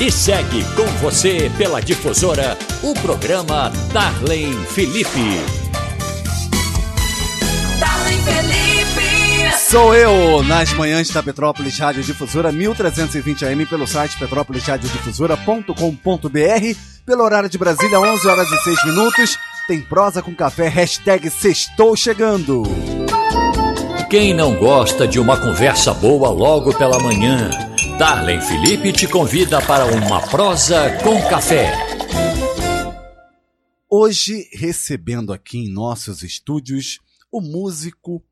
E segue com você pela difusora o programa Darlene Felipe. Darlene Felipe. Sou eu, nas manhãs da Petrópolis Rádio Difusora, 1320 AM, pelo site petrópolisradiodifusora.com.br, pelo horário de Brasília, 11 horas e 6 minutos. Tem prosa com café, hashtag sextou chegando. Quem não gosta de uma conversa boa logo pela manhã? Darlene Felipe te convida para uma prosa com café. Hoje, recebendo aqui em nossos estúdios o músico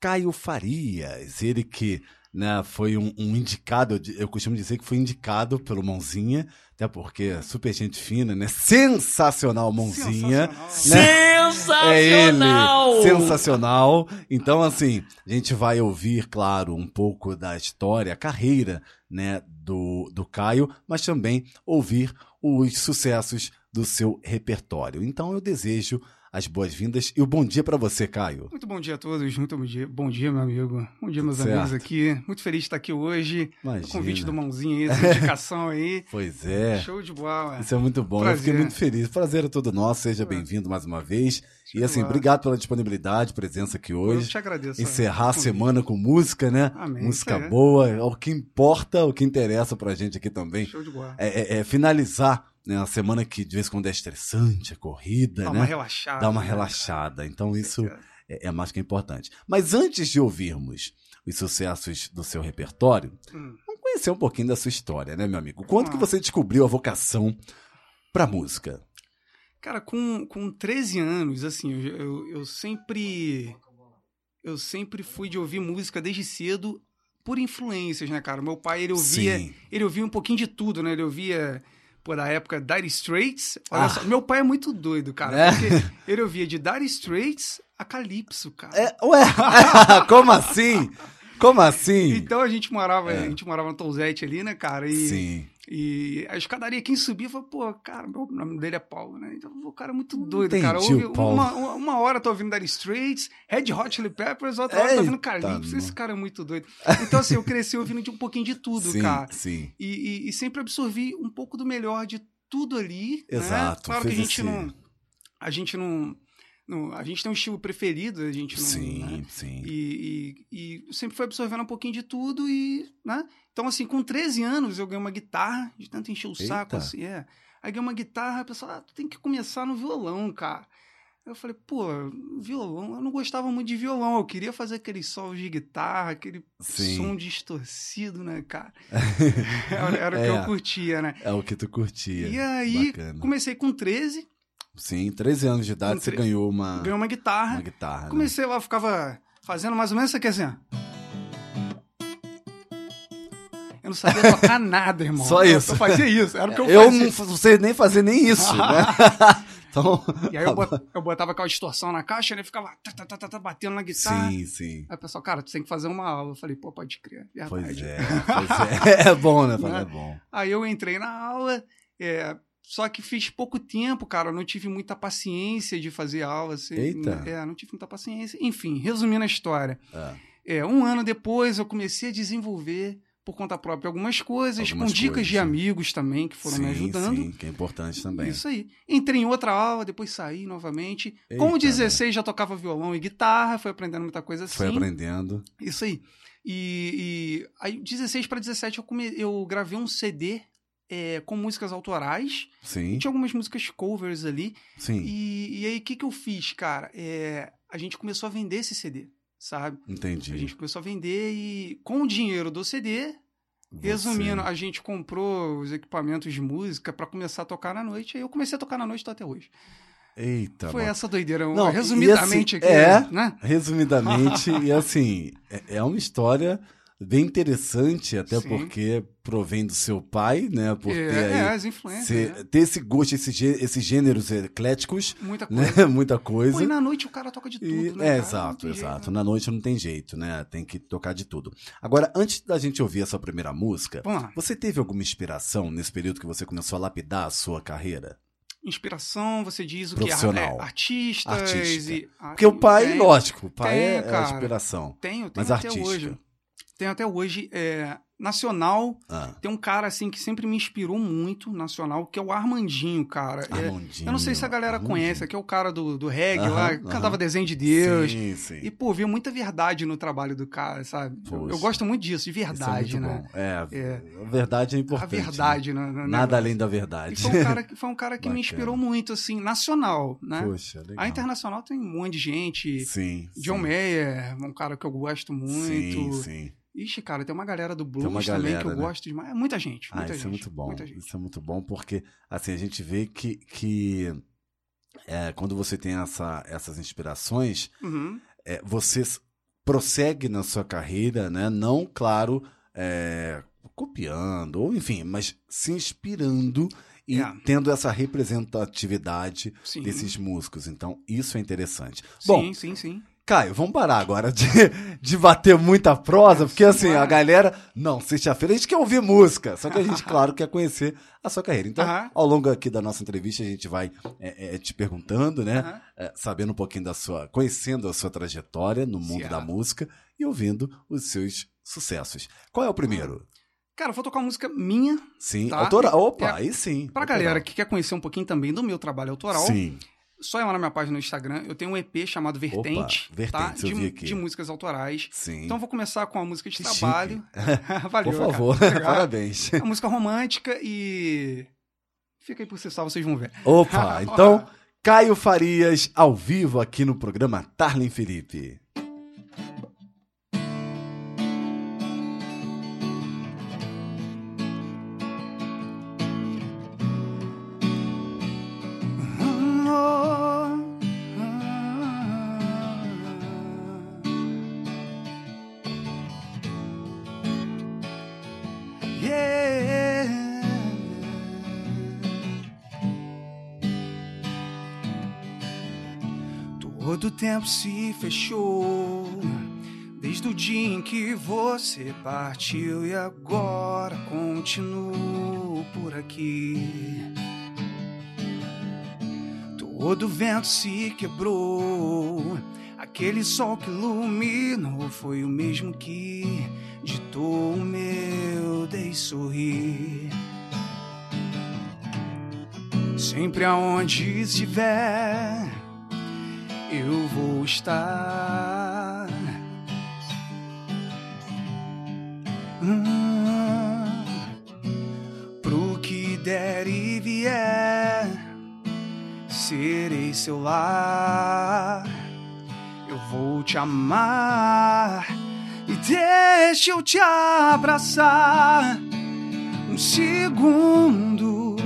Caio Farias, ele que né, foi um, um, indicado, eu costumo dizer que foi indicado pelo Mãozinha, até porque é super gente fina, né? Sensacional Mãozinha. Sensacional! Né? É ele, sensacional. Então, assim, a gente vai ouvir, claro, um pouco da história, a carreira né, do, do Caio, mas também ouvir os sucessos do seu repertório. Então, eu desejo as boas-vindas e o bom dia para você, Caio. Muito bom dia a todos, muito bom dia, bom dia, meu amigo. Bom dia, meus certo. amigos aqui. Muito feliz de estar aqui hoje. Imagina. O convite do Mãozinho aí, essa indicação aí. pois é. Show de bola. Isso é muito bom. Prazer. Eu fiquei muito feliz. Prazer é todo nosso. Seja bem-vindo mais uma vez. Show e assim, obrigado pela disponibilidade, presença aqui hoje. Eu te agradeço. Encerrar a semana com música, né? Amém. Música é. boa. É o que importa, o que interessa pra gente aqui também. Show de bola. É, é, é finalizar né, uma semana que de vez em quando é estressante, é corrida, Dá né? uma relaxada. Dá uma né? relaxada. Então isso é, é, mais que importante. Mas antes de ouvirmos os sucessos do seu repertório, hum. vamos conhecer um pouquinho da sua história, né, meu amigo? Quando ah. que você descobriu a vocação pra música? Cara, com, com 13 anos, assim, eu, eu, eu sempre. Eu sempre fui de ouvir música desde cedo por influências, né, cara? Meu pai, ele ouvia. Sim. Ele ouvia um pouquinho de tudo, né? Ele ouvia por a época Dire Straits. Olha Ah. só, meu pai é muito doido, cara. É? Porque ele ouvia de Dire Straits a Calypso, cara. É, ué, como assim? Como assim? Então a gente morava, É. a gente morava no Touzete ali, né, cara? E, Sim. E a escadaria, quem subia, falou, pô, cara, meu- o nome dele é Paulo, né? Então, o cara é muito doido, cara. Entendi Ouve, o Paulo. uma, uma, hora tô ouvindo Dire Straits, Red Hot Chili Peppers, outra hora tô ouvindo Eita, Calypso. Esse cara é muito doido. Então, assim, eu cresci ouvindo de um pouquinho de tudo, sim, cara. sim. E, e- e sempre absorvi um pouco do melhor de tudo ali. né? Exato, Claro que a gente esse- não. A gente não, não- A gente tem um estilo preferido, a gente não. Sim, né? sim. E, e, e sempre foi absorvendo um pouquinho de tudo e, né? Então, assim, com 13 anos eu ganhei uma guitarra, de tanto encher o saco, Eita. assim, é. Aí ganhei uma guitarra, a pessoa, ah, tu tem que começar no violão, cara. Eu falei, pô, violão, eu não gostava muito de violão, eu queria fazer aqueles solos de guitarra, aquele Sim. som distorcido, né, cara? era era o que É. eu curtia, né? É o que tu curtia. E aí, Bacana. comecei com 13, Sim, 13 anos de idade você ganhou uma, ganhei uma guitarra. uma guitarra. né? Comecei lá, ficava fazendo mais ou menos isso aqui assim, ó. Eu não sabia tocar nada, irmão. Só Eu- isso. Eu fazia isso, era o que eu, Eu fazia. não sei nem fazer nem isso, né? então. E aí eu, bot- eu botava aquela distorção na caixa, né? Ficava tá, tá, tá, tá, tá, batendo na guitarra. Sim, sim. Aí o pessoal, cara, tu tem que fazer uma aula. Eu falei, pô, pode crer. Verdade. Pois é, pois é. É bom, né? Falar Né? é bom. Aí eu entrei na aula, é, só que fiz pouco tempo, cara. Não tive muita paciência de fazer aula. Assim, Eita. É, não tive muita paciência. Enfim, resumindo a história. É. É, um ano depois eu comecei a desenvolver por conta própria algumas coisas, Algumas com dicas coisas, de sim. amigos também que foram sim, me ajudando. Sim, que é importante também. Isso aí. Entrei em outra aula, depois saí novamente. Eita, Com 16 já tocava violão e guitarra, foi aprendendo muita coisa assim. Foi aprendendo. Isso aí. E, e aí, 16 para 17, eu, come... eu gravei um CD é, com músicas autorais. Sim, Tinha algumas músicas covers ali. sim. E, e aí, o que, que eu fiz, cara? É, a gente começou a vender esse CD, sabe? A Entendi. gente começou a vender e com o dinheiro do CD, Você- resumindo, a gente comprou os equipamentos de música para começar a tocar na noite. Aí eu comecei a tocar na noite tô até hoje. Eita, Foi mano. essa doideira. Não, resumidamente e assim, aqui, é. né? Resumidamente, e assim, é, é uma história bem interessante, até Sim. porque provém do seu pai, né? Por É, ter é, aí. as influências. ser- né? ter esse gosto, esse esses gêneros ecléticos, Muita coisa. né? Muita Pô, coisa. e na noite o cara toca de tudo, E- né? é, cara? exato, tem jeito, exato. né? Na noite não tem jeito, né? Tem que tocar de tudo. Agora, antes da gente ouvir essa primeira música, você teve alguma inspiração nesse período que você começou a lapidar a sua carreira? Inspiração, você diz o que? É, artistas Artística. e... ah, Porque o pai, tem- lógico, o pai tem, é, é a cara. inspiração. Tenho, tenho Mas até artística. hoje. Tenho até hoje. é, nacional, Ah, tem um cara assim que sempre me inspirou muito, nacional, que é o Armandinho, cara. É, Armandinho, eu não sei se a galera Armandinho. conhece, que é o cara do, do reggae Aham, lá, aham. cantava desenho de Deus. Sim, sim. E, pô, vi muita verdade no trabalho do cara, sabe? Eu, eu Poxa. gosto muito disso, de é verdade, muito né? É, É. a verdade é importante. A verdade, né? né? né, Nada né? além da E verdade. foi um cara, que- foi um cara que me inspirou muito, assim, nacional, né? Poxa, legal. A internacional tem um monte de gente. Sim. John sim. Mayer, um cara que eu gosto muito. Sim, sim. Ixi, cara, tem uma galera do blues também galera, que eu né? gosto demais. É muita gente, Ah, muita isso gente. é muito bom. Isso é muito bom porque, assim, a gente vê que, que é, quando você tem essa, essas inspirações, Uhum. é, você prossegue na sua carreira, né? Não, claro, é, copiando, ou enfim, mas se inspirando e É. tendo essa representatividade Sim. desses músicos. Então, isso é interessante. Sim, Bom, sim, sim. Caio, vamos parar agora de, de bater muita prosa, porque assim, a galera. Não, sexta-feira a gente quer ouvir música, só que a gente, claro, quer conhecer a sua carreira. Então, ao longo aqui da nossa entrevista, a gente vai é, é, te perguntando, né? É, sabendo um pouquinho da sua. conhecendo a sua trajetória no mundo da música e ouvindo os seus sucessos. Qual é o primeiro? Cara, eu vou tocar uma música minha Sim, Tá. autoral. Opa, É, aí sim. pra autoral. galera que quer conhecer um pouquinho também do meu trabalho autoral. Sim. Só ir lá na minha página no Instagram. Eu tenho um EP chamado Vertente, Vertentes, tá? eu De, de músicas autorais. Sim. Então eu vou começar com uma música de Que trabalho. Valeu, Por cara. favor, Obrigado. parabéns. É uma música romântica e. Fica aí por si só, vocês vão ver. Opa, então, Caio Farias, ao vivo aqui no programa Tarlen Felipe. Tempo se fechou desde o dia em que você partiu e agora continuo por aqui. Todo vento se quebrou, aquele sol que iluminou foi o mesmo que ditou o meu dei sorrir. Sempre aonde estiver, eu vou estar. Hum, pro que der e vier, serei seu lar. Eu vou te amar e deixa eu te abraçar um segundo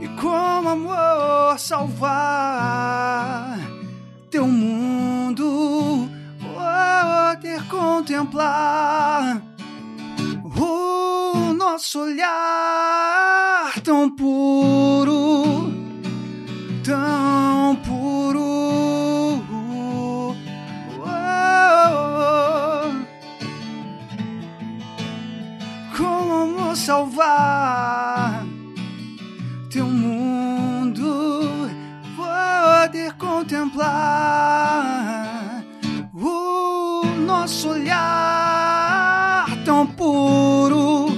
e como amor salvar teu mundo poder contemplar o nosso olhar tão puro tão puro. Como salvar teu mundo contemplar o nosso olhar tão puro,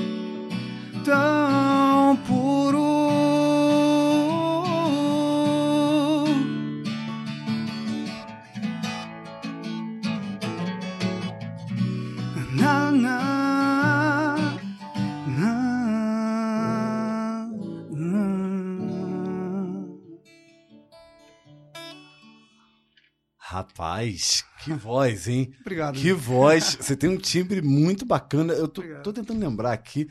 Rapaz, que voz, hein? Obrigado. Que voz. Você tem um timbre muito bacana. Eu tô, tô tentando lembrar aqui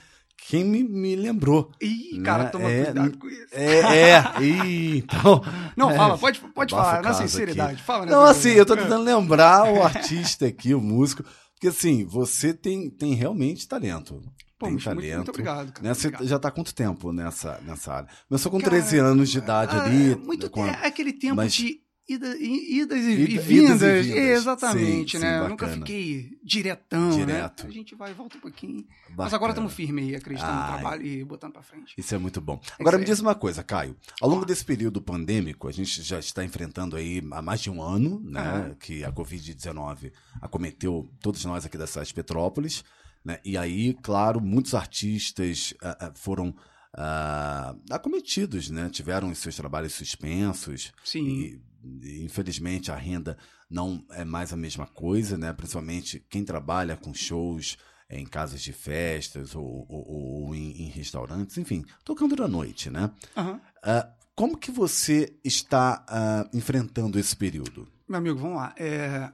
quem me, me lembrou. Ih, cara, Né? toma É, cuidado com isso. É, é. Ih, então. Não, é, fala, pode, pode falar, na sinceridade. aqui. Fala, Não, assim, eu tô tentando lembrar o artista aqui, o músico. Porque assim, você tem, tem realmente talento. Pô, tem muito, muito, talento. muito obrigado, cara. Né? Você obrigado. já tá há quanto tempo nessa, nessa área? Começou com Cara, 13 anos de idade Ah, ali. Muito a- tempo. É aquele tempo mas- de ida- idas e, Ida- e idas e vindas. vindas. Exatamente, Sim, né? sim, nunca fiquei diretão, Direto. né? A gente vai e volta um pouquinho. Mas Bacana. agora estamos firmes aí, acreditando Ai. no trabalho e botando pra frente. Isso é muito bom. Agora me diz uma coisa, Caio. Ao longo desse período pandêmico, a gente já está enfrentando aí há mais de um ano, né? Aham. Que a Covid-19 acometeu todos nós aqui da cidade de Petrópolis. Né? E aí, claro, muitos artistas ah, ah, foram ah, acometidos, né? tiveram os seus trabalhos suspensos. Sim. E, infelizmente a renda não é mais a mesma coisa, né? principalmente quem trabalha com shows em casas de festas ou, ou, ou em, em, restaurantes, enfim, tocando da noite, né? Aham. Ah, como que você está ah, enfrentando esse período? Meu amigo, vamos lá. É,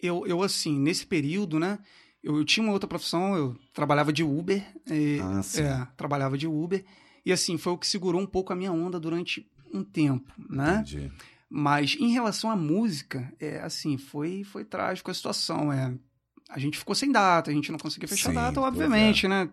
eu, eu, assim, nesse período, né? Eu, eu tinha uma outra profissão, eu trabalhava de Uber. e- Ah, sim. é, trabalhava de Uber. E, assim, foi o que segurou um pouco a minha onda durante um tempo, né? Entendi. Mas em relação à música, é assim, foi foi trágico a situação. É, a gente ficou sem data, a gente não conseguia fechar Sim, data, pois obviamente, né?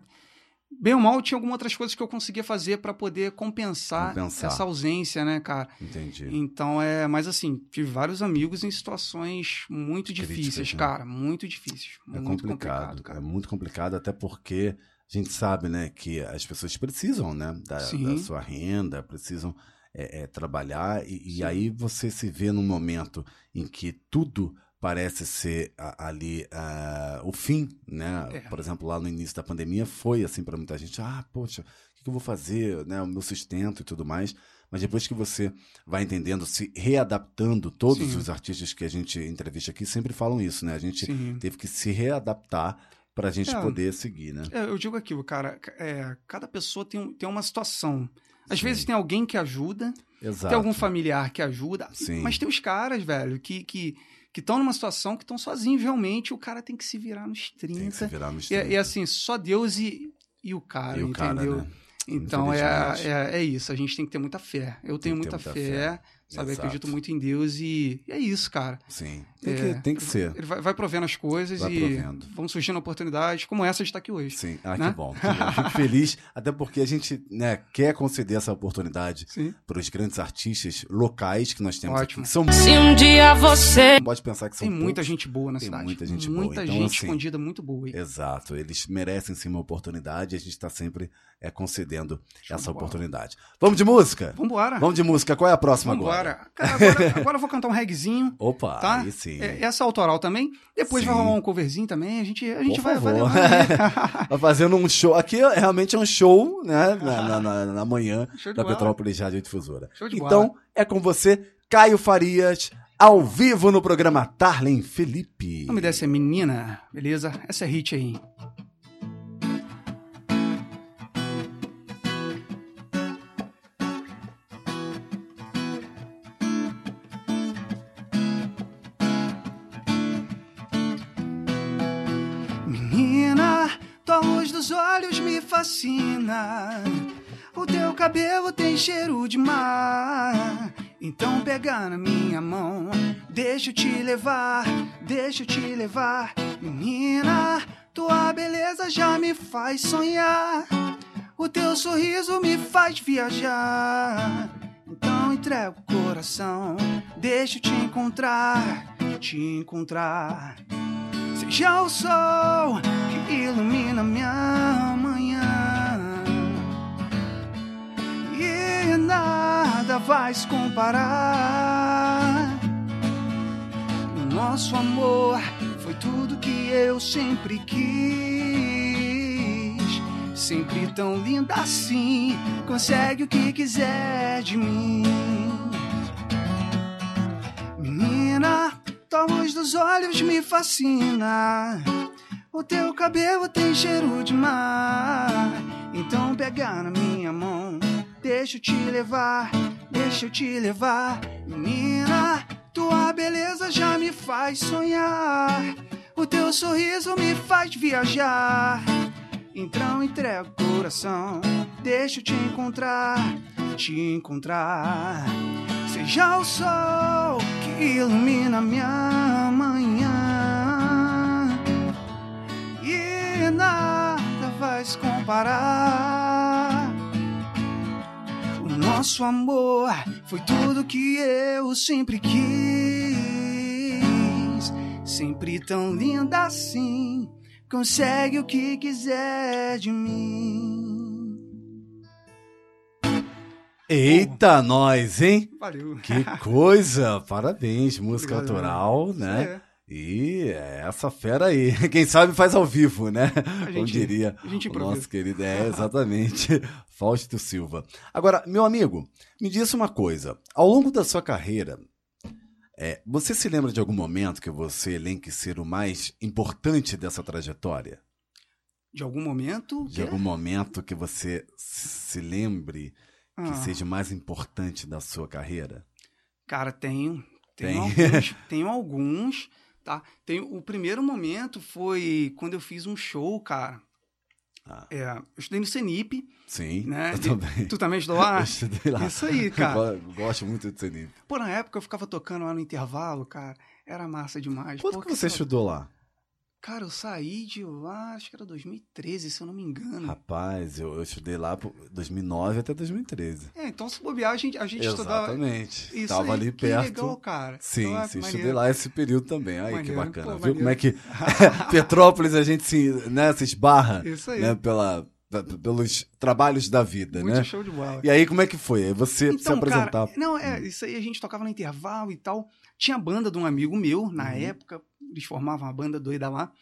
Bem ou mal, tinha algumas outras coisas que eu conseguia fazer para poder compensar, Compensar. essa ausência, né, cara? Entendi. Então é, mas assim, tive vários amigos em situações muito Críticas, difíceis, né? cara, muito difíceis, É muito complicado, complicado, cara. é muito complicado, até porque a gente sabe, né, que as pessoas precisam, né, da, da sua renda, precisam é, é, trabalhar, e, e aí você se vê num momento em que tudo parece ser a- ali ah, o fim, né? É. Por exemplo, lá no início da pandemia foi assim para muita gente, ah, poxa, o que eu vou fazer, né, o meu sustento e tudo mais. Mas depois que você vai entendendo, se readaptando, todos Sim. os artistas que a gente entrevista aqui sempre falam isso, né? A gente Sim. teve que se readaptar para a gente É. poder seguir, né? É, eu digo aquilo, cara, é, cada pessoa tem, tem uma situação. Às Sim. vezes tem alguém que ajuda, Exato. tem algum familiar que ajuda, Sim. mas tem os caras, velho, que que que estão numa situação que estão sozinhos, realmente o cara tem que se virar nos 30. Tem que se virar nos E, 30. e assim, só Deus e, e o cara, E o cara, entendeu? né? Então é, é, é isso, a gente tem que ter muita fé. Eu tenho muita, muita fé, fé. sabe? Exato. Acredito muito em Deus e, e é isso, cara. Sim. Tem, É, que, tem que ser. Ele vai, vai provendo as coisas Vai e provendo. vão surgindo oportunidades como essa de estar aqui hoje. Sim. Ah, né? que bom. que bom. Fico feliz, até porque a gente né, quer conceder essa oportunidade Sim. para os grandes artistas locais que nós temos Ótimo. aqui. São Se um dia você pode pensar que são Tem muita poucos. gente boa na Tem cidade. muita gente boa. Muita Então, gente assim, escondida muito boa. aí. Exato, eles merecem sim uma oportunidade e a gente está sempre é, concedendo Show essa oportunidade. Vamos de música? Vambora. Vamos de música. Qual é a próxima agora? Vambora. Cara, agora, agora eu vou cantar um reggaezinho. Opa, Tá? aí sim. É, essa autoral também. Depois Sim. vai rolar um coverzinho também. A gente, a gente Por vai, vai favor. Tá fazendo um show. Aqui é- realmente é um show, né? Na, na, na- na manhã da bola. Petrópolis Rádio Difusora. Show de então, bola. é com você, Caio Farias, ao vivo no programa Tarlen Felipe. O nome dessa é Menina, beleza? Essa é hit aí. Cabelo tem cheiro de mar. Então pega na minha mão, deixa eu te levar, deixa eu te levar. Menina, tua beleza já me faz sonhar. O teu sorriso me faz viajar. Então entrega o coração, deixa eu te encontrar, te encontrar. Seja o sol que ilumina minha manhã. Nada vai se comparar. O nosso amor foi tudo que eu sempre quis. Sempre tão linda assim, consegue o que quiser de mim. Menina, tua luz dos olhos me fascina. O teu cabelo tem cheiro de mar. Então pega na minha mão, deixa eu te levar, deixa eu te levar. Menina, tua beleza já me faz sonhar. O teu sorriso me faz viajar. Então entrega o coração, deixa eu te encontrar, te encontrar. Seja o sol que ilumina minha manhã e nada vai se comparar. Nosso amor foi tudo que eu sempre quis, sempre tão linda assim. Consegue o que quiser de mim. Eita, nós, hein? Valeu. Que coisa! Parabéns, música Obrigado, autoral, né? é. E é essa fera aí, quem sabe faz ao vivo, né? Como gente- diria a gente o nosso querido. É, exatamente. Fausto Silva. Agora, meu amigo, me diz uma coisa. Ao longo da sua carreira, é, você se lembra de algum momento que você elenque ser o mais importante dessa trajetória? De algum momento. De quê? algum momento que você se lembre que Ah, seja o mais importante da sua carreira? Cara, tenho. Tenho Tem. alguns. tenho alguns, tá? Tenho, o primeiro momento foi quando eu fiz um show, cara. Ah. É, eu estudei no CENIP, Sim, né? eu também. Tu também estudou lá? Eu estudei lá. Isso aí, cara. Eu gosto muito de Senip. Pô, na época eu ficava tocando lá no intervalo, cara. Era massa demais. Quando Pô, que você sa- estudou lá? Cara, eu saí de lá, acho que era 2013, se eu não me engano. Rapaz, eu, eu estudei lá por 2009 até 2013. É, então se bobear, a gente, a gente estudava. Exatamente. Isso Tava aí, ali que perto. legal, cara. Sim, Ah, sim, maneiro. estudei lá esse período também. Aí que Maneiro, bacana. pô, Viu como é que maneiro. Petrópolis a gente se, né, se esbarra Isso aí. né, pela, pe- pelos trabalhos da vida, Muito né? show de bola. E aí como é que foi? Aí você se Então, apresentar. cara, não, é, isso aí a gente tocava no intervalo e tal. Tinha a banda de um amigo meu, na Uhum. época, eles formavam uma banda doida lá.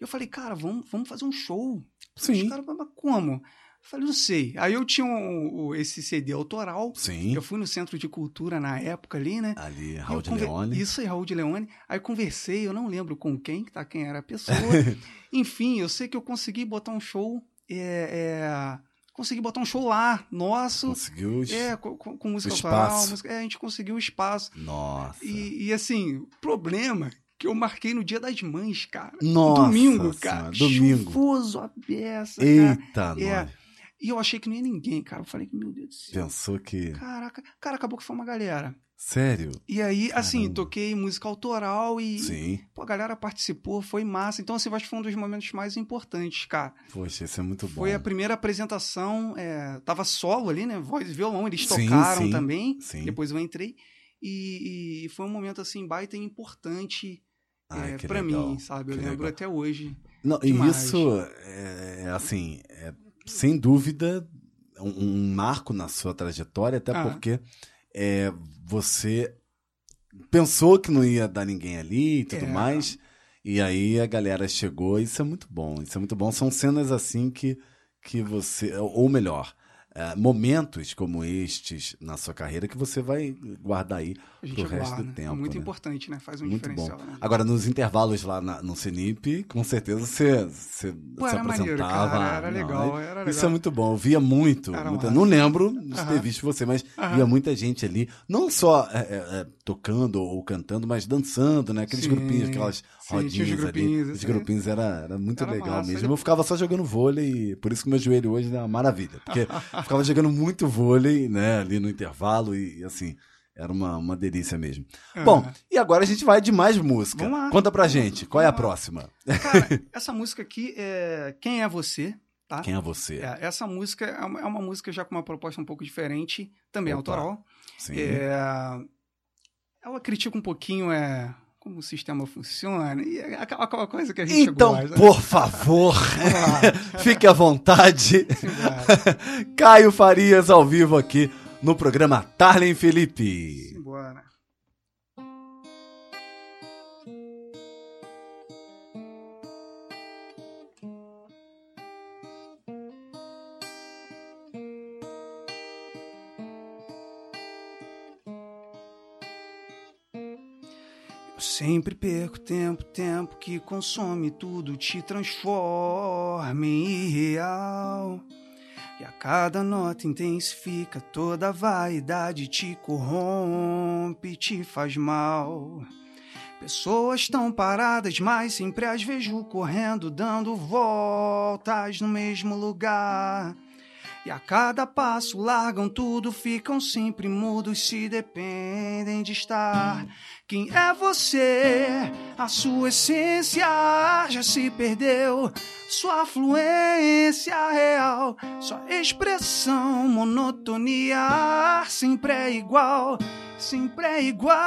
Eu falei, cara, vamos, vamos fazer um show. Sim. Os caras, mas como? Eu falei, não sei. Aí eu tinha um- um- esse CD autoral. Sim. Eu fui no Centro de Cultura na época ali, né? Ali, E Raul de Leone. Isso aí, Raul de Leone. Aí conversei, eu não lembro com quem, tá? Quem era a pessoa. Enfim, eu sei que eu consegui botar um show. É, é, consegui botar um show lá, nosso. Conseguiu. É, com, com- música O autoral. música- é, a gente conseguiu o espaço. Nossa. E, e, assim, problema que eu marquei no dia das mães, cara. Nossa domingo, Senhora, cara. domingo. Chuvoso, a beça, cara. Eita, É. nós. E eu achei que não ia ninguém, cara. Eu falei, meu Deus do céu. Pensou que. Caraca, cara, acabou que foi uma galera. Sério? E aí, assim, Caramba. toquei música autoral e Sim. pô, a galera participou, foi massa. Então, assim, acho que foi um dos momentos mais importantes, cara. Poxa, isso é muito bom. Foi a primeira apresentação, é, tava solo ali, né? Voz e violão, eles tocaram sim, também. sim. Depois eu entrei. E, e foi um momento, assim, baita e importante Ai, é, legal, mim, sabe? Eu que lembro legal. até hoje. Não, e isso é, é, assim, é, sem dúvida, um, um marco na sua trajetória, até Ah. porque é, você pensou que não ia dar ninguém ali e tudo É. mais, e aí a galera chegou, isso é muito bom, isso é muito bom. São cenas assim que, que você, ou melhor, é, momentos como estes na sua carreira que você vai guardar aí pro resto do tempo. é muito né? importante, né? Faz um Muito bom. diferencial. Né? Agora, nos intervalos lá na- no Cenip, com certeza você, você Pô, se era maneiro, apresentava. cara. Era legal, é- era legal. Isso é muito bom. Eu via muito. Não lembro de ter Aham. visto você, mas Aham. via muita gente ali, não só é, é, é, tocando ou cantando, mas dançando, né? Aqueles Sim. grupinhos, aquelas Sim, tinha os rodinhas ali. grupinhos, Os grupinhos era, era muito Era legal massa. mesmo. Eu ficava só jogando vôlei, por isso que meu joelho hoje é uma maravilha. Porque ficava jogando muito vôlei, né? Ali no intervalo e assim. Era uma, uma delícia mesmo. Ah. Bom, e agora a gente vai de mais música. Vamos lá. Conta pra gente, qual é a lá. próxima? Cara, essa música aqui é Quem é Você? Tá? Quem é você? É, essa música é uma, é uma música já com uma proposta um pouco diferente, também Opa. autoral. Sim. É, ela critica um pouquinho é, como o sistema funciona e é aquela, aquela coisa que a gente Então, gosta. por favor, fique à vontade. Caio Farias ao vivo aqui no programa Tarlen Felipe. simbora. Sempre perco tempo, tempo que consome tudo, te transforma em irreal. E a cada nota intensifica toda a vaidade, te corrompe, te faz mal. Pessoas tão paradas, mas sempre as vejo correndo, dando voltas no mesmo lugar. E a cada passo largam tudo, ficam sempre mudos, se dependem de estar. Quem é você? A sua essência já se perdeu. Sua fluência real, sua expressão, monotonia sempre é igual, sempre é igual.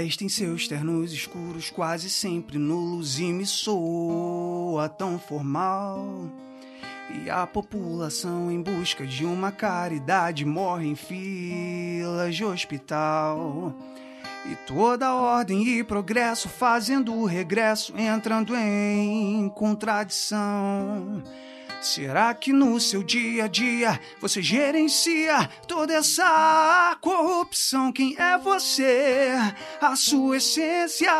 Vestem seus ternos escuros quase sempre nulos e me soa tão formal. E a população em busca de uma caridade morre em filas de hospital. E toda ordem e progresso fazendo regresso, entrando em contradição. Será que no seu dia a dia você gerencia toda essa corrupção? Quem é você? A sua essência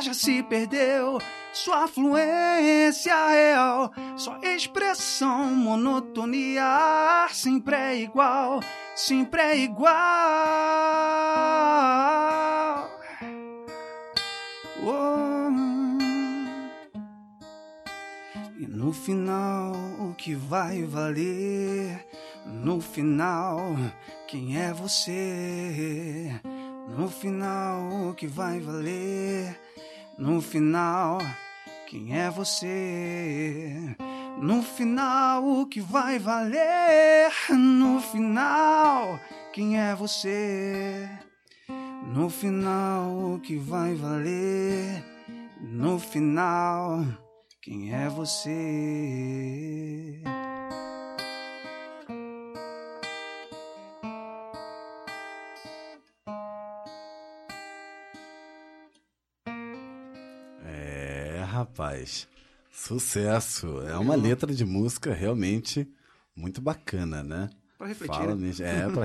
já se perdeu. Sua fluência real, sua expressão, monotonia sempre é igual, sempre é igual. Oh. No final, o que vai valer? No final, quem é você? No final, o que vai valer? No final, quem é você? No final, o que vai valer? No final, quem é você? No final, o que vai valer? No final, quem é você? É, rapaz. Sucesso. É uma letra de música realmente muito bacana, né? Pra refletir, Fala né? É, pra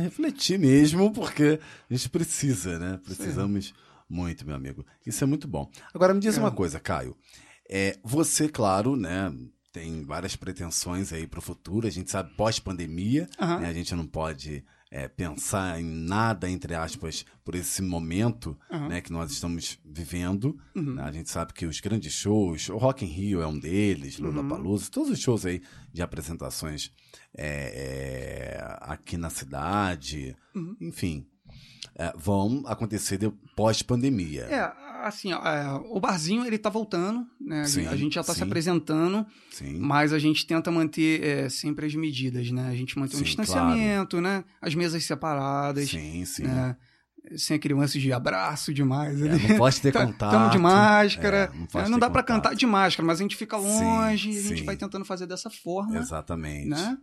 refletir mesmo, porque a gente precisa, né? Precisamos muito, meu amigo. Isso é muito bom. Agora, me diz uma coisa, Caio. É, você, claro, né? Tem várias pretensões aí para o futuro. A gente sabe pós-pandemia, Aham. né, a gente não pode é, pensar em nada, entre aspas, por esse momento Aham. né, que nós estamos vivendo. Uhum. né? A gente sabe que os grandes shows, o Rock in Rio é um deles, Uhum. Lula Palusa, todos os shows aí de apresentações é, é, aqui na cidade, Uhum. enfim, é, vão acontecer de- pós-pandemia. É, assim, ó, é, o barzinho ele tá voltando, né? A Sim, gente- a gente já tá se sim. apresentando, Sim. mas a gente tenta manter é, sempre as medidas, né? A gente mantém um Sim, distanciamento, né? As mesas separadas, Sim, sim. né? Sem aquele lance de abraço demais. É, ali. não pode ter Tá- contato. Tamo de máscara. É, não pode não dá pra contato. cantar de máscara, mas a gente fica Sim, longe, a gente sim. vai tentando fazer dessa forma, Exatamente. né?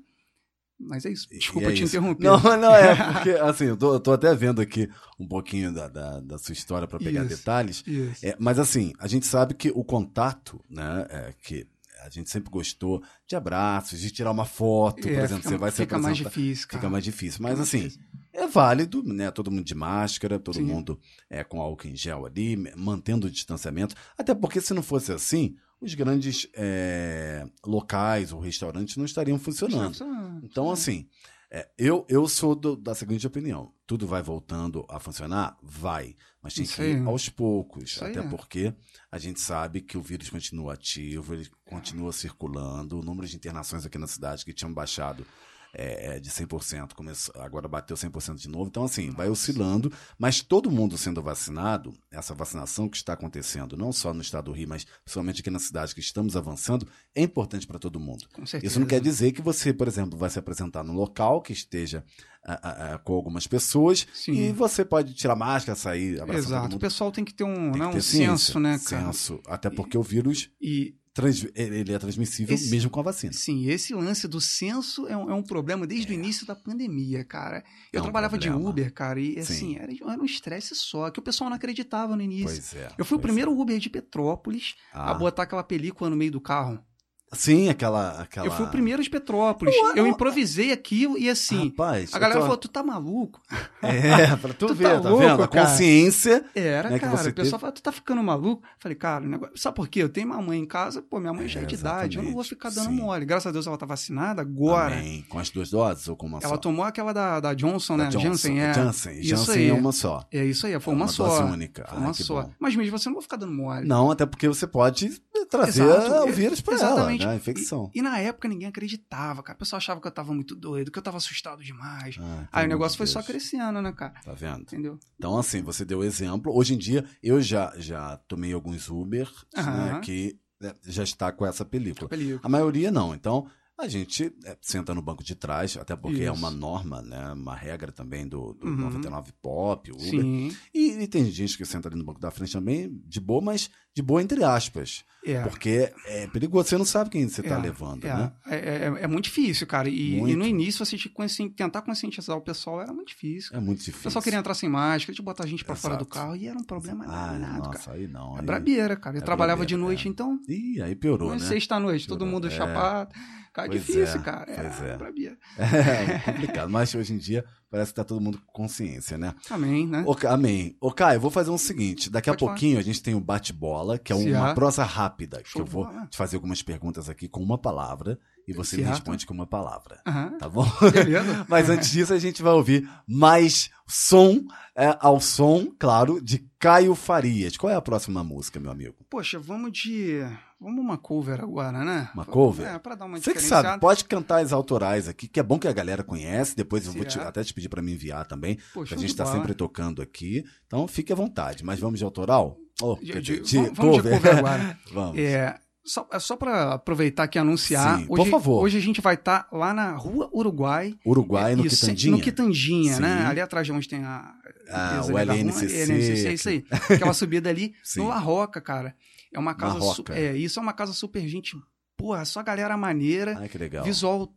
Mas é isso. Desculpa é te isso. interromper. Não, não é, porque assim, eu tô, eu tô até vendo aqui um pouquinho da, da, da sua história para pegar Isso. detalhes. Isso. É, mas assim, a gente sabe que o contato, né, é, que a gente sempre gostou de abraços, de tirar uma foto, por É, exemplo, fica, você vai se fica mais difícil, cara. Fica mais difícil. Mas Fica mais assim, difícil. É válido, né? Todo mundo de máscara, todo Sim. mundo é, com álcool em gel ali, mantendo o distanciamento. Até porque se não fosse assim, os grandes é, locais ou restaurantes não estariam funcionando. Então, assim, é, eu, eu sou do- da seguinte opinião: tudo vai voltando a funcionar? Vai. Mas tem Isso que ir aos poucos. Isso até é. porque a gente sabe que o vírus continua ativo, ele continua circulando. O número de internações aqui na cidade que tinham baixado é, é de 100%, começou, agora bateu 100% de novo. Então, assim, vai oscilando. Mas todo mundo sendo vacinado, essa vacinação que está acontecendo, não só no estado do Rio, mas principalmente aqui na cidade, que estamos avançando, é importante para todo mundo. Isso não quer dizer que você, por exemplo, vai se apresentar num local que esteja ah, ah, ah, com algumas pessoas Sim. e você pode tirar máscara, sair, abraçar Exato. O pessoal tem que ter um, Tem né, um senso, né, cara? Senso, até porque o vírus E, trans- ele é transmissível Esse- mesmo com a vacina. sim, esse lance do senso é um, é um problema desde o início da pandemia, cara. Eu É um trabalhava de. Uber, cara, e Sim. assim, era, era um estresse só, que o pessoal não acreditava no início. Pois é. Eu fui o pois primeiro Uber de Petrópolis é. Ah, a botar aquela película no meio do carro. Sim, aquela, aquela. Eu fui o primeiro de Petrópolis. Eu improvisei aquilo e assim, Rapaz, a eu galera tô- falou: tu tá maluco? É, pra tu, Tu ver, tá tá, louco, vendo? A cara? consciência. Era, Né, cara. você o pessoal teve- falou, tu tá ficando maluco? Falei, cara, negócio... sabe por quê? Eu tenho uma mãe em casa, pô, minha mãe já é É, de idade, eu não vou ficar dando Sim. mole. Graças a Deus ela tá vacinada agora. Amém. Com as duas doses ou com uma Ela só? tomou aquela da, da Johnson, Da né? Johnson. Janssen, é. Janssen. Isso Janssen aí. é uma só. É isso aí, foi É uma, uma só. dose única. Foi uma só. Mas mesmo assim, eu não vou ficar dando mole. Não, até porque você pode trazer Exato. o vírus pra ela, né? A infecção. E, e na época ninguém acreditava, cara. O pessoal achava que eu tava muito doido, que eu tava assustado demais. Ai, Aí o negócio de foi só Deus. crescendo, né, cara? Tá vendo? Entendeu? Então, assim, você deu exemplo. Hoje em dia, eu já, já tomei alguns Uber né, que né, já está com essa película. Película. A maioria não. Então, a gente é, senta no banco de trás, até porque é Isso. uma norma, né? Uma regra também do, do Uhum. 99 Pop, Uber. Sim. E, e tem gente que senta ali no banco da frente também, de boa, mas de boa entre aspas. É. Porque é perigoso, você não sabe quem você tá É, levando, é, né? é, é- é muito difícil, cara. E, e no início, você tinha que consci- tentar conscientizar o pessoal era muito difícil. É muito O difícil. pessoal queria entrar sem máscara, de botar a gente pra fora do carro e era um problema Ah, danado, nossa, cara. aí não. É aí- brabeira, cara. Eu é trabalhava de noite, é. então. Ih, aí piorou, né? Sexta-noite, todo mundo É. chapado. Cara, Pois difícil, é, cara. pois É, é. É complicado, mas hoje em dia parece que tá todo mundo com consciência, né? Amém, né? Ca- amém. Ô, Caio, eu vou fazer o seguinte: daqui a Pode falar. pouquinho a gente tem o bate-bola, que é uma prosa rápida, que eu vou bola. te fazer algumas perguntas aqui com uma palavra e você me Certo. responde com uma palavra. Tá bom? Beleza. Mas antes disso, a gente vai ouvir mais som é, ao som, claro, de Caio Farias. Qual é a próxima música, meu amigo? Poxa, vamos de. Vamos uma cover agora, né? Uma cover? É, pra dar uma Você que sabe, pode cantar as autorais aqui, que é bom que a galera conhece. Depois eu vou te- até te pedir pra me enviar também. Que a gente tá bola. sempre tocando aqui. Então fique à vontade. Mas vamos de autoral? Oh, De- de- de vamos- vamos de cover agora. vamos. É, só, é só pra aproveitar aqui e anunciar. Sim, por hoje, favor. Hoje a gente vai estar lá na Rua Uruguai. Uruguai, no Isso, Quitandinha. No Quitandinha, né? Sim. Ali atrás de onde tem a. Ah, o da rua, LNCC, LNCC, é isso aí. Aquela subida ali Sim. no La Roca, cara. É uma casa. Su- é, isso é uma casa super gente. Porra, só galera maneira. Ai, que legal. Visual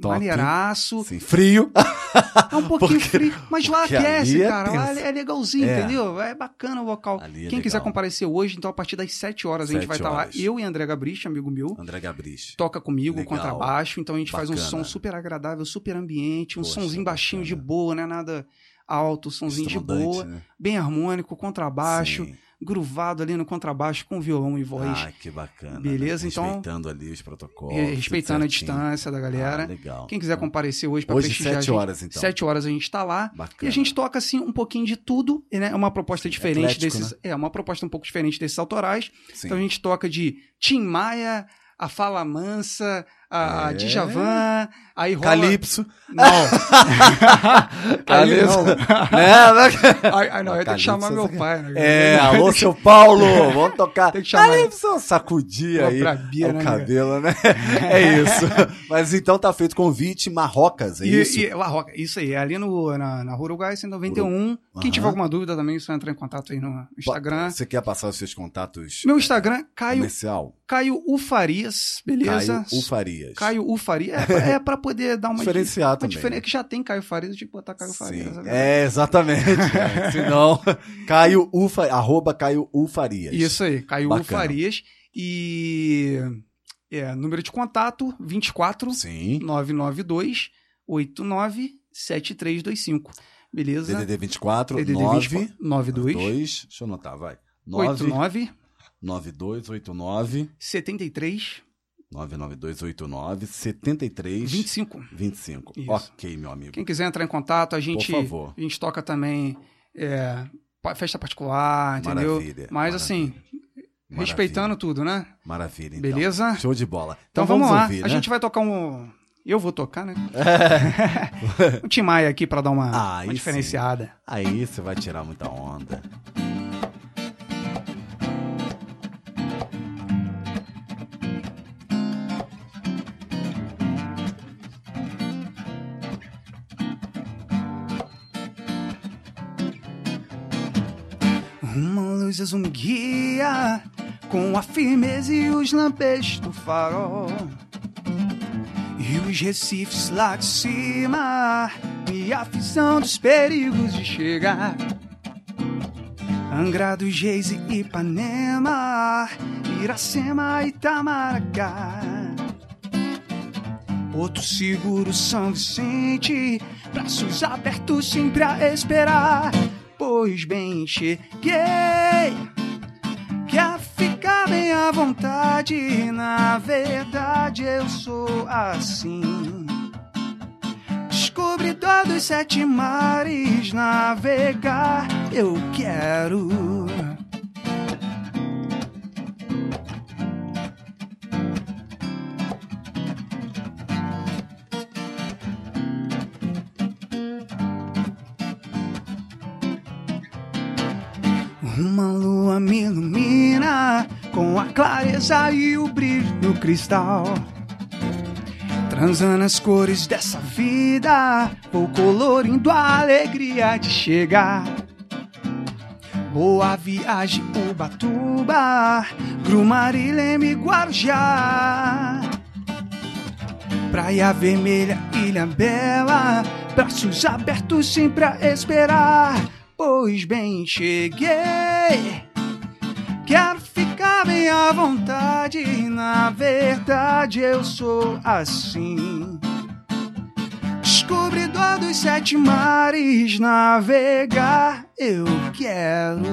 Top. maneiraço. Sim, frio. É um pouquinho Porque- frio, mas lá aquece, é cara. Lá tenso. é legalzinho, É. entendeu? É bacana o local. Ali é Quem quiser legal. comparecer hoje, então a partir das 7 horas a gente vai estar lá. horas. Eu e André Gabrich, amigo meu. André Gabrich. Toca comigo, Legal. contrabaixo, então a gente faz um Bacana. som super agradável, super ambiente, um Poxa, sonzinho baixinho de bacana. boa, não é nada alto, sonzinho de boa, né? bem harmônico, contrabaixo, Sim. Gruvado ali no contrabaixo com violão e voz, Ai, que bacana. Beleza, né? então- Respeitando ali os protocolos. respeitando a distância da galera. Ah, legal. Quem quiser Então, comparecer hoje para Hoje, prestigiar a sete horas, então. Sete horas a gente tá lá. Bacana. E a gente toca assim um pouquinho de tudo, né? É uma proposta diferente eclético, desses, né? é uma proposta um pouco diferente desses autorais. Sim. Então a gente toca de Tim Maia, a Fala Mansa, a, É. Djavan, aí rola Calypso. Não. aí não. né? Aí, aí não, eu tenho que Calypso, chamar meu pai, né? É, alô, seu Paulo, vamos tocar. Tem que chamar- Calypso, sacudir aí brabia, o né, cabelo, né? É isso. Mas então tá feito convite Marrocas, é E, isso? e La Roca, isso aí, é ali no, na, na Uruguai, 191. Quem Aham. tiver alguma dúvida também, só entrar em contato aí no Instagram. Você quer passar os seus contatos Meu Instagram, Caio, comercial? Caio Ufarias, beleza? Caio Ufarias. Caio Ufarias. É, pra- é pra poder dar uma Diferenciar uma também. diferença. Que já tem Caio Farias, eu tinha que botar Caio Farias. Sim, né? é, exatamente. é. Senão, Caio Ufa, arroba Caio Ufarias. Isso aí, Caio Bacana. Ufarias. E. É, número de contato: 24 Sim. 992 89 7325. Beleza? DDD 24 DDD 9 24, 92 2, deixa eu anotar, vai. 9 89 9289 73 99289 73 25. 25. Isso. Ok, meu amigo. Quem quiser entrar em contato, a gente, Por favor. a gente toca também é, festa particular, entendeu? Maravilha, Mas maravilha. assim, Maravilha. respeitando tudo, né? Maravilha, então. Beleza? Show de bola. Então, vamos, lá. ouvir, A né? gente vai tocar um. Eu vou tocar, né? um Tim Maia aqui pra dar uma, Ah, uma aí sim. diferenciada. Aí você vai tirar muita onda. Me guia com a firmeza e os lampejos do farol. E os recifes lá de cima e a visão dos perigos de chegar. Angra dos Reis e Ipanema, Iracema e Itamaracá. Porto Seguro, São Vicente, braços abertos sempre a esperar. Pois bem, cheguei, quer ficar bem à vontade. Na verdade, eu sou assim. Descobridor dos sete mares, navegar eu quero. Lua me ilumina com a clareza e o brilho no cristal. Transando as cores dessa vida, vou colorindo a alegria de chegar. Boa viagem, Ubatuba, Grumari, Leme, Guarujá. Praia Vermelha, Ilha Bela, braços abertos sempre a esperar. Pois bem, cheguei. Quero ficar bem à vontade, na verdade eu sou assim. Descobridor dos sete mares, navegar eu quero.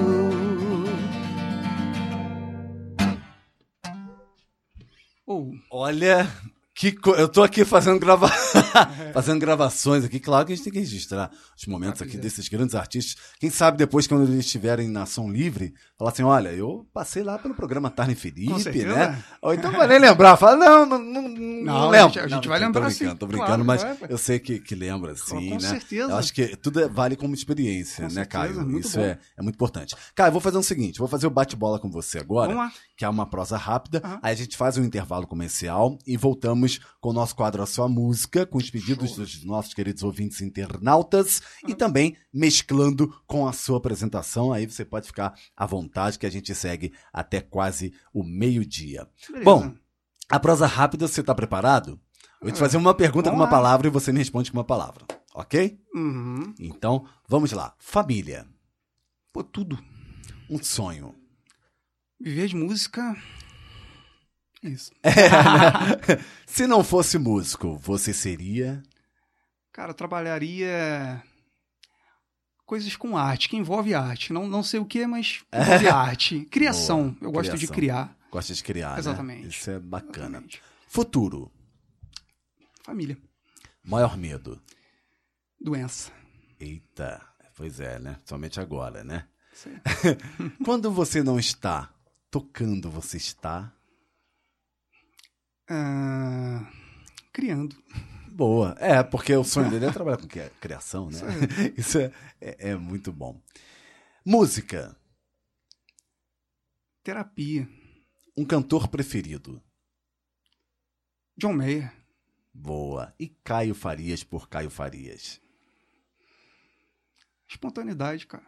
Oh, Olha, que co- eu tô aqui fazendo, grava... fazendo gravações aqui. Claro que a gente tem que registrar os momentos aqui desses grandes artistas. Quem sabe depois, quando eles estiverem na ação livre, falar assim: olha, eu passei lá pelo programa Tarne Felipe, né? Ou então vai nem lembrar. Fala, não, não, não, não, Não, lembro. a gente- a gente vai tô lembrar brincando, sim. Tô brincando, Claro, mas vai. eu sei que, que lembra, sim, Com né? certeza. Eu acho que tudo é- vale como experiência, Com né, certeza, Caio? Isso bom. é, é muito importante. Caio, vou fazer o seguinte: vou fazer o bate-bola com você agora que é uma prosa rápida. Aham. Aí a gente faz um intervalo comercial e voltamos com o nosso quadro A Sua Música, com os pedidos dos nossos queridos ouvintes internautas e também mesclando com a sua apresentação. Aí você pode ficar à vontade que a gente segue até quase o meio-dia. Bom, a prosa rápida, você está preparado? Eu vou te fazer uma pergunta com uma lá. palavra e você me responde com uma palavra, ok? Uhum. Então, vamos lá. Família, Pô, tudo. um sonho. Viver de música. é Isso. Se não fosse músico, você seria. Cara, eu trabalharia coisas com arte, que envolve arte. Não, não sei o que, mas envolve arte. Criação. Boa, eu gosto de criação. criar. Gosta de criar, né? Exatamente. Isso é bacana. Exatamente. Futuro. Família. Maior medo. Doença. Eita. Pois é, né? Somente agora, né? Isso. Quando você não está tocando, você está. Ah, criando. Boa. É, porque o sonho dele é trabalhar com cri- criação, né? Isso é, é, é muito bom. Música. Terapia. Um cantor preferido. John Mayer. Boa. E Caio Farias por Caio Farias. Espontaneidade, cara.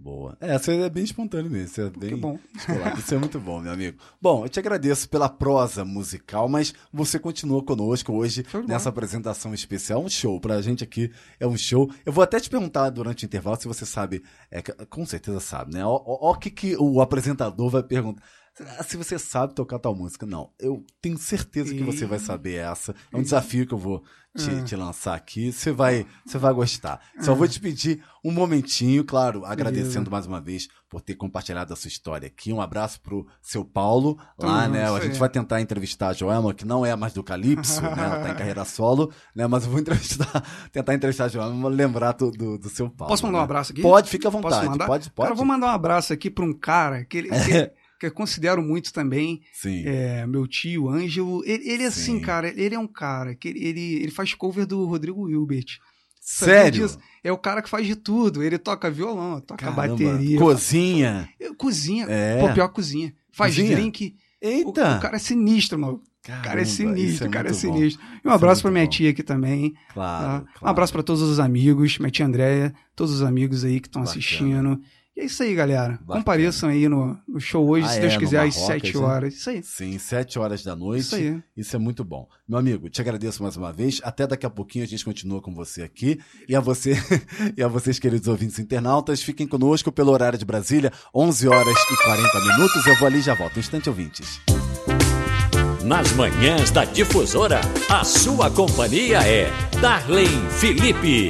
Boa. É, você é bem espontâneo mesmo. Você é bem bom. descolado. Isso é muito bom, meu amigo. Bom, eu te agradeço pela prosa musical, mas você continua conosco hoje nessa apresentação especial. Um show. Pra gente aqui é um show. Eu vou até te perguntar durante o intervalo se você sabe. é, com certeza sabe, né? Ó, ó, ó o que, que o apresentador vai perguntar. Ah, Se você sabe tocar tal música. Não, eu tenho certeza que você vai saber essa. É um desafio que eu vou te, Ah. te lançar aqui. Você vai, você vai gostar. Só vou te pedir um momentinho, claro, agradecendo mais uma vez por ter compartilhado a sua história aqui. Um abraço pro seu Paulo lá, né? A gente vai tentar entrevistar a Joelma, que não é mais do Calypso, né? Ela tá em carreira solo, né? Mas eu vou entrevistar, tentar entrevistar a Joelma, lembrar do, do, do seu Paulo. Posso mandar né? um abraço aqui? Pode, fica à vontade. Pode, pode. Cara, eu vou mandar um abraço aqui pra um cara que, ele, que, que eu considero muito também. Sim. É, meu tio, Ângelo. Ele, ele assim, Sim. cara, ele é um cara que ele, ele, faz cover do Rodrigo Hilbert. Sério? É o cara que faz de tudo. Ele toca violão, toca Caramba. bateria. Cozinha. Cozinha. É. Pô, pior cozinha. Faz Cozinha? drink. O, Eita! o cara é sinistro, mano. O cara Caramba, é isso sinistro, é o cara é muito bom. sinistro. E um é abraço pra muito minha bom. tia aqui também. tá? Claro, Um claro. abraço pra todos os amigos, minha tia Andréia, todos os amigos aí que estão assistindo. E é isso aí, galera. Bacana. Compareçam aí no, no show hoje, Ah, se é, Deus no quiser, às Marrocas, 7 né? horas. Isso aí. Sim, sete horas da noite. Isso aí. Isso é muito bom. Meu amigo, te agradeço mais uma vez. Até daqui a pouquinho a gente continua com você aqui. E a você e a vocês, queridos ouvintes internautas, fiquem conosco pelo horário de Brasília, 11 horas e 40 minutos. Eu vou ali e já volto. Um instante, ouvintes. Nas manhãs da Difusora, a sua companhia é Darlene Felipe.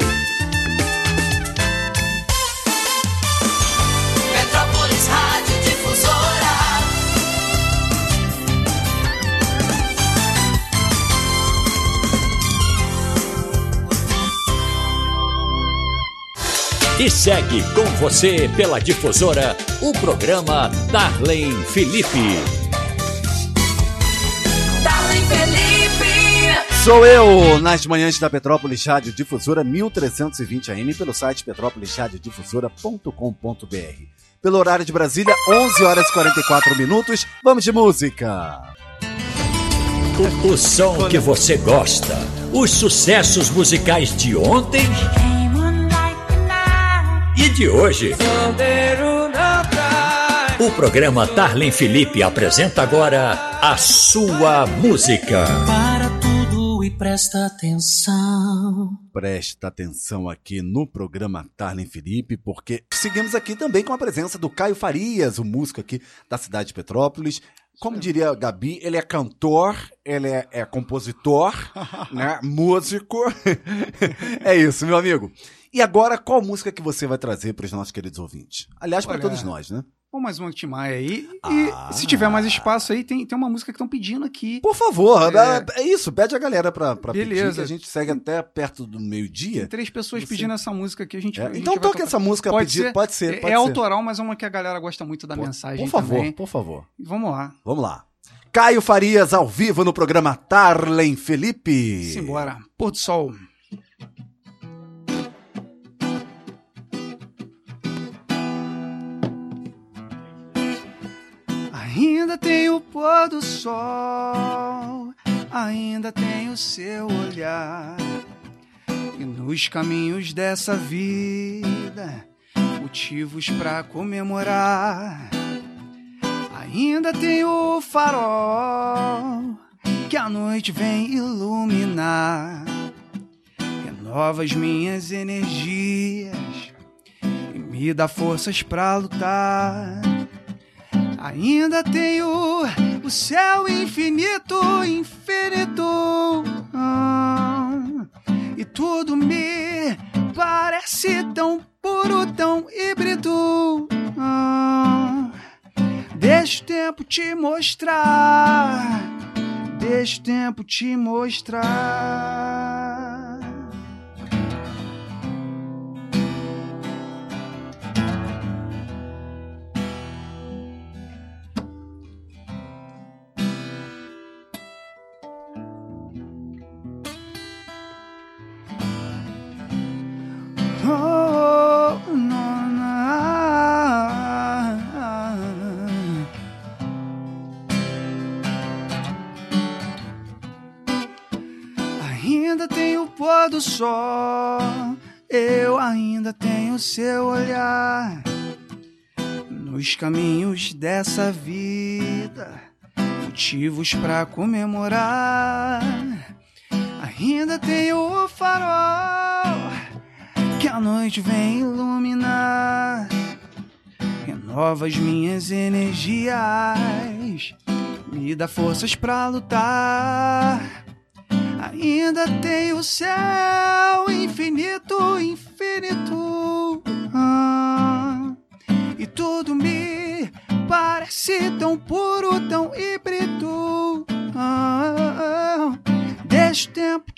E segue com você pela Difusora o programa Darlene Felipe. Darlene Felipe. Sou eu, nas manhãs da Petrópolis Rádio Difusora 1320 AM, pelo site petrópolisradiodifusora.com.br. Pelo horário de Brasília, 11 horas e 44 minutos. Vamos de música. O, o som que você gosta. Os sucessos musicais de ontem e de hoje. O programa Tarlen Felipe apresenta agora a sua música. Para tudo e presta atenção. Presta atenção aqui no programa Tarlen Felipe, porque seguimos aqui também com a presença do Caio Farias, o músico aqui da cidade de Petrópolis. Como diria a Gabi, ele é cantor, ele é, é compositor, né? músico. é isso, meu amigo. E agora, qual música que você vai trazer para os nossos queridos ouvintes? Aliás, para todos nós, né? Vamos mais uma Timaya aí. Ah. E se tiver mais espaço aí, tem, tem uma música que estão pedindo aqui. Por favor, É. é, isso, pede a galera pra, pra pedir, Beleza. que a gente segue até perto do meio-dia. três pessoas Você- pedindo essa música aqui. A gente, É, a gente então toque essa música Pode pedido, ser? pode ser, É, pode é ser. autoral, mas é uma que a galera gosta muito da Por- mensagem Por favor, também. por favor. Vamos lá. Vamos lá. Caio Farias ao vivo no programa Tarlen Felipe. Simbora. Pôr do sol. Ainda tem o pôr do sol, ainda tem o seu olhar. E nos caminhos dessa vida, motivos pra comemorar. Ainda tem o farol que a noite vem iluminar. Renova as minhas energias e me dá forças pra lutar. Ainda tenho o céu infinito, infinito. Ah, e tudo me parece tão puro, tão híbrido. Ah, Deixa o tempo te mostrar. Deixa o tempo te mostrar. Sol, eu ainda tenho seu olhar. Nos caminhos dessa vida, motivos pra comemorar. Ainda tenho o farol que a noite vem iluminar. Renova as minhas energias, me dá forças pra lutar. Ainda tem o céu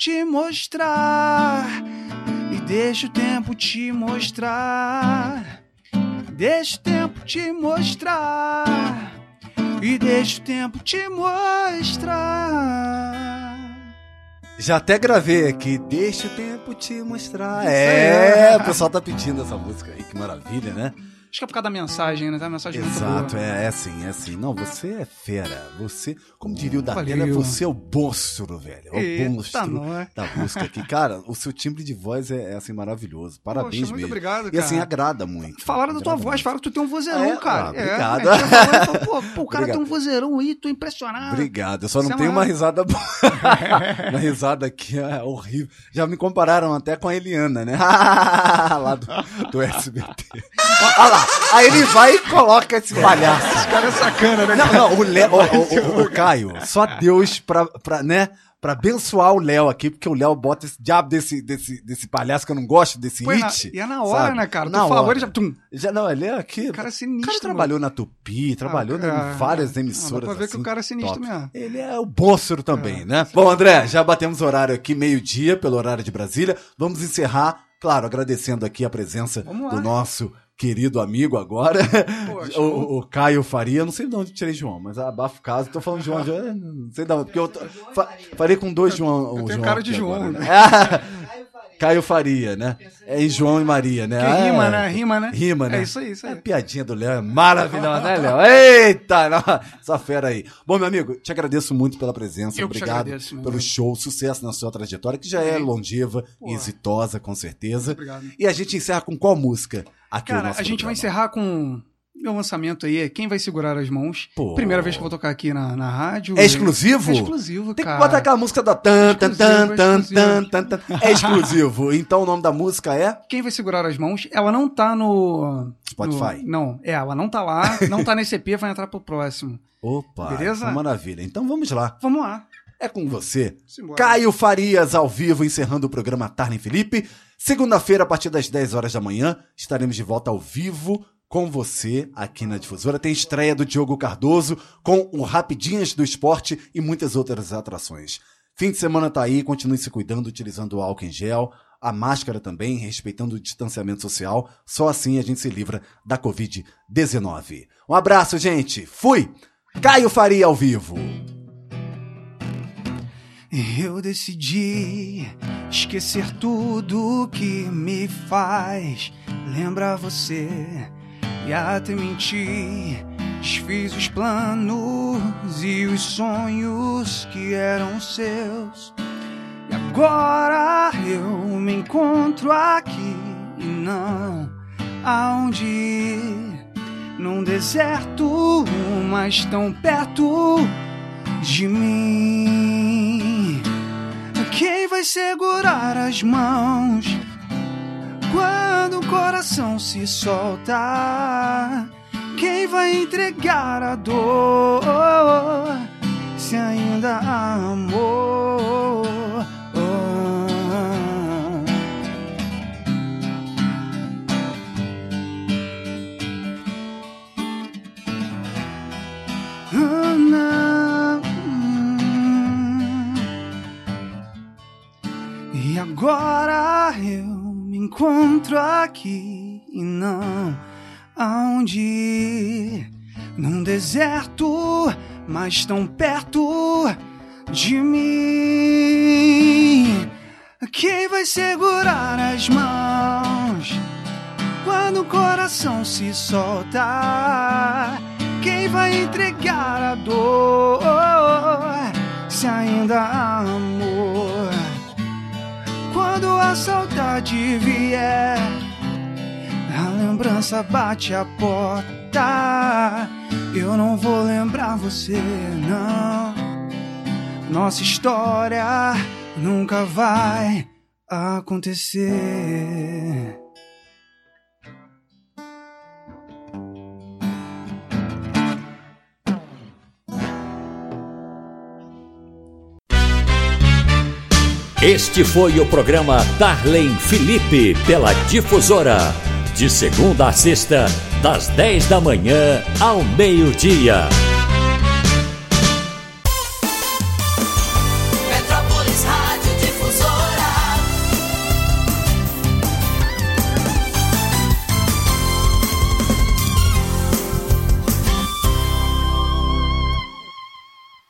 te mostrar. E deixa o tempo te mostrar. Deixa o tempo te mostrar. E deixa o tempo te mostrar. Já até gravei aqui, deixa o tempo te mostrar. É, o pessoal tá pedindo essa música aí, que maravilha, né? Acho que é por causa da mensagem, né? Tá uma mensagem Exato, muito boa. é, é assim, é assim. Não, você é fera. Você, como diria o Datena, Valeu. você é o monstro, velho. É o monstro nós. da música aqui. Cara, o seu timbre de voz é, é, assim, maravilhoso. Parabéns Poxa, muito mesmo. obrigado, E assim, cara. agrada muito. Falaram da tua voz, muito. falaram que tu tem um vozeirão, É? cara. Ah, obrigado. É, a falou, falou, pô, pô, o cara Obrigado. tem um vozeirão aí, tô impressionado. Obrigado, eu só não é tenho uma risada boa. Uma risada aqui é horrível. Já me compararam até com a Eliana, né? lá do, do SBT. Olha lá, aí ele vai e coloca esse palhaço. Esse cara é sacana, né? Não, não, o, Léo, o, o- o- o Caio, só Deus pra, pra, né, pra abençoar o Léo aqui, porque o Léo bota esse diabo desse, desse, desse palhaço que eu não gosto, desse Pô, é e é na hora, sabe? né, cara? Na falou, hora. ele já- tum. Já, não, ele é aqui. O cara é O sinistro, cara trabalhou na Tupi, trabalhou Ah, cara. em várias Ah, emissoras. dá pra ver que assim, o cara é sinistro top. mesmo. Ele é o monstro também, né? Bom, André, já batemos o horário aqui, meio-dia, pelo horário de Brasília. Vamos encerrar, claro, agradecendo aqui a presença do nosso querido amigo agora, Poxa, o, o Caio Faria. Não sei de onde tirei João, mas abafo caso. Tô falando João, já, não sei de onde, porque eu tô- fa- falei com dois João. Eu tenho João cara de João, agora, né? Caio Faria, né? É em João e Maria, né? Ah, rima, é. né? Rima, né? Rima, né? É isso aí, isso aí. É, piadinha do Léo é maravilhosa, né, Léo? Eita! não, essa fera aí. Bom, meu amigo, te agradeço muito pela presença. Eu Obrigado agradeço, pelo amigo. show, sucesso na sua trajetória, que já é longeva e exitosa, com certeza. Obrigado. E a gente encerra com qual música aqui Cara, nosso a gente vai encerrar com meu lançamento aí, é Quem Vai Segurar as Mãos. Pô. Primeira vez que eu vou tocar aqui na, na rádio. É exclusivo? É exclusivo, Tem que cara. botar aquela música da tan, tan, tan, tan, tan, tan, tan. É exclusivo. Então o nome da música é Quem Vai Segurar as Mãos, ela não tá no... Spotify. no- não, é, ela não tá lá, não tá nesse EP, vai entrar pro próximo. Opa, Beleza? maravilha. Então vamos lá. Vamos lá. É com você. Simbora. Caio Farias ao vivo, encerrando o programa Tarlen Felipe. Segunda-feira, a partir das 10 horas da manhã, estaremos de volta ao vivo com você aqui na Difusora. Tem estreia do Diogo Cardoso com o Rapidinhas do Esporte e muitas outras atrações. Fim de semana tá aí, continue se cuidando, utilizando o álcool em gel, a máscara também, respeitando o distanciamento social. Só assim a gente se livra da Covid-19. Um abraço, gente. Fui! Caio Faria ao vivo. Eu decidi esquecer tudo que me faz lembrar você e até mentir. Desfiz os planos e os sonhos que eram seus. E agora eu me encontro aqui e não aonde ir. Num deserto, mas tão perto de mim. Quem vai segurar as mãos quando o coração se soltar? Quem vai entregar a dor se ainda há amor? Não. E agora eu encontro aqui e não aonde. Num deserto, mas tão perto de mim. Quem vai segurar as mãos quando o coração se soltar? Quem vai entregar a dor se ainda? Quando a saudade vier, a lembrança bate a porta. Eu não vou lembrar você, não. Nossa história nunca vai acontecer. Este foi o programa Darlene Felipe pela Difusora. De segunda a sexta, das 10 da manhã ao meio-dia.